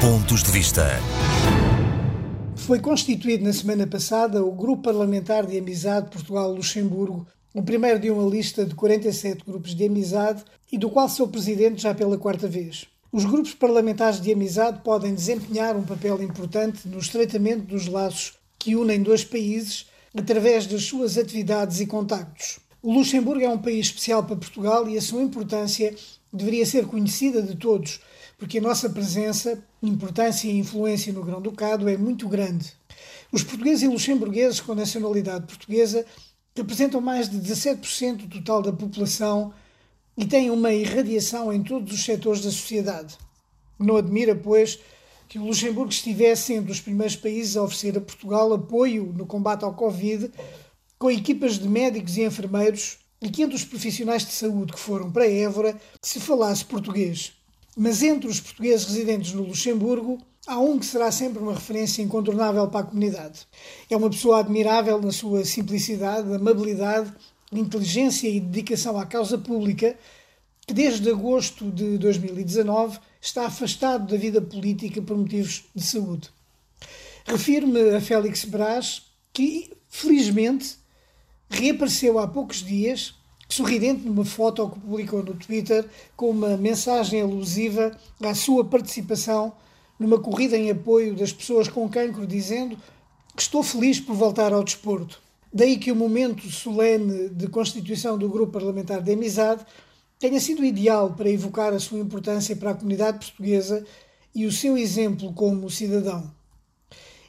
Pontos de Vista. Foi constituído na semana passada o Grupo Parlamentar de Amizade Portugal-Luxemburgo, o primeiro de uma lista de 47 grupos de amizade e do qual sou presidente já pela quarta vez. Os grupos parlamentares de amizade podem desempenhar um papel importante no estreitamento dos laços que unem dois países através das suas atividades e contactos. O Luxemburgo é um país especial para Portugal e a sua importância deveria ser conhecida de todos, porque a nossa presença, importância e influência no Grão-Ducado é muito grande. Os portugueses e luxemburgueses com nacionalidade portuguesa representam mais de 17% do total da população e têm uma irradiação em todos os setores da sociedade. Não admira, pois, que o Luxemburgo estivesse entre os primeiros países a oferecer a Portugal apoio no combate ao Covid, com equipas de médicos e enfermeiros, e que entre os profissionais de saúde que foram para Évora se falasse português. Mas entre os portugueses residentes no Luxemburgo, há um que será sempre uma referência incontornável para a comunidade. É uma pessoa admirável na sua simplicidade, amabilidade, inteligência e dedicação à causa pública, que desde agosto de 2019 está afastado da vida política por motivos de saúde. Refiro-me a Félix Brás, que felizmente reapareceu há poucos dias sorridente numa foto que publicou no Twitter com uma mensagem alusiva à sua participação numa corrida em apoio das pessoas com cancro, dizendo que estou feliz por voltar ao desporto. Daí que o momento solene de constituição do Grupo Parlamentar de Amizade tenha sido ideal para evocar a sua importância para a comunidade portuguesa e o seu exemplo como cidadão.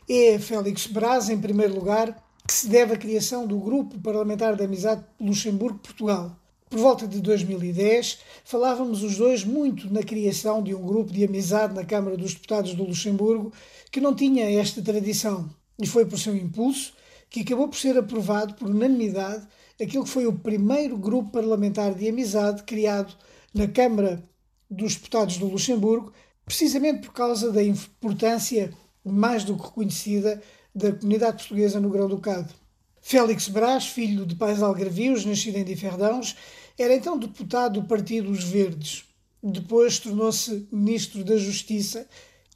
É Félix Braz, em primeiro lugar, que se deve à criação do Grupo Parlamentar de Amizade Luxemburgo-Portugal. Por volta de 2010, falávamos os dois muito na criação de um grupo de amizade na Câmara dos Deputados do Luxemburgo que não tinha esta tradição. E foi por seu impulso que acabou por ser aprovado por unanimidade aquilo que foi o primeiro grupo parlamentar de amizade criado na Câmara dos Deputados do Luxemburgo, precisamente por causa da importância mais do que reconhecida da comunidade portuguesa no Grão-Ducado. Félix Brás, filho de pais algarvios, nascido em Diferdãos, era então deputado do Partido Os Verdes. Depois tornou-se ministro da Justiça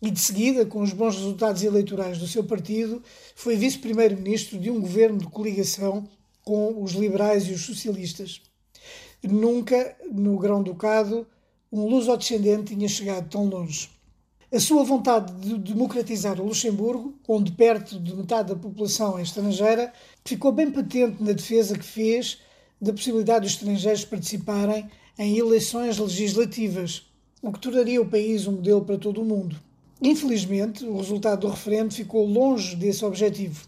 e, de seguida, com os bons resultados eleitorais do seu partido, foi vice-primeiro-ministro de um governo de coligação com os liberais e os socialistas. Nunca, no Grão-Ducado, um luso-descendente tinha chegado tão longe. A sua vontade de democratizar o Luxemburgo, onde perto de metade da população é estrangeira, ficou bem patente na defesa que fez da possibilidade dos estrangeiros participarem em eleições legislativas, o que tornaria o país um modelo para todo o mundo. Infelizmente, o resultado do referendo ficou longe desse objetivo.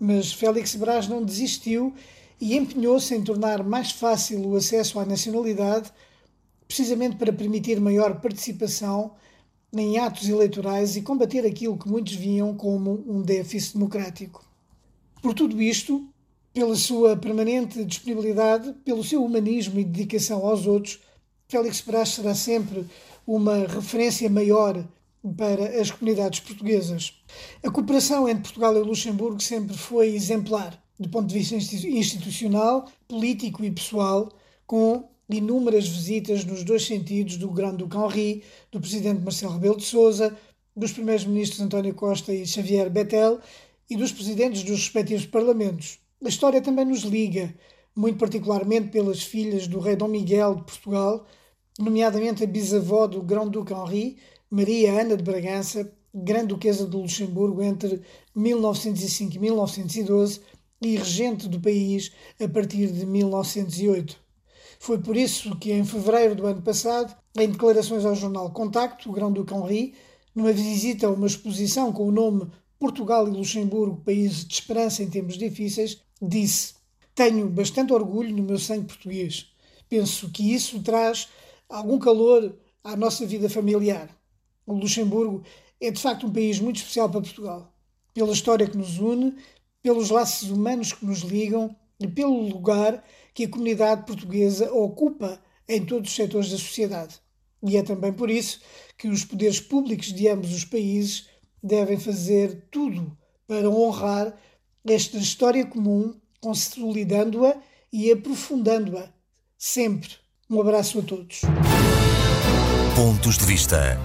Mas Félix Brás não desistiu e empenhou-se em tornar mais fácil o acesso à nacionalidade, precisamente para permitir maior participação em atos eleitorais e combater aquilo que muitos viam como um déficit democrático. Por tudo isto, pela sua permanente disponibilidade, pelo seu humanismo e dedicação aos outros, Félix Brás será sempre uma referência maior para as comunidades portuguesas. A cooperação entre Portugal e Luxemburgo sempre foi exemplar, do ponto de vista institucional, político e pessoal, com inúmeras visitas nos dois sentidos do Grande-Duque Henri, do presidente Marcelo Rebelo de Sousa, dos primeiros ministros António Costa e Xavier Bettel e dos presidentes dos respectivos parlamentos. A história também nos liga, muito particularmente pelas filhas do rei Dom Miguel de Portugal, nomeadamente a bisavó do Grão-Duque Henri, Maria Ana de Bragança, Grande Duquesa do Luxemburgo entre 1905 e 1912 e regente do país a partir de 1908. Foi por isso que, em fevereiro do ano passado, em declarações ao jornal Contacto, o Grão-Duque Henri, numa visita a uma exposição com o nome Portugal e Luxemburgo, países de esperança em tempos difíceis, disse: Tenho bastante orgulho no meu sangue português. Penso que isso traz algum calor à nossa vida familiar. O Luxemburgo é de facto um país muito especial para Portugal, pela história que nos une, pelos laços humanos que nos ligam e pelo lugar que a comunidade portuguesa ocupa em todos os setores da sociedade. E é também por isso que os poderes públicos de ambos os países devem fazer tudo para honrar esta história comum, consolidando-a e aprofundando-a sempre. Um abraço a todos. Pontos de vista.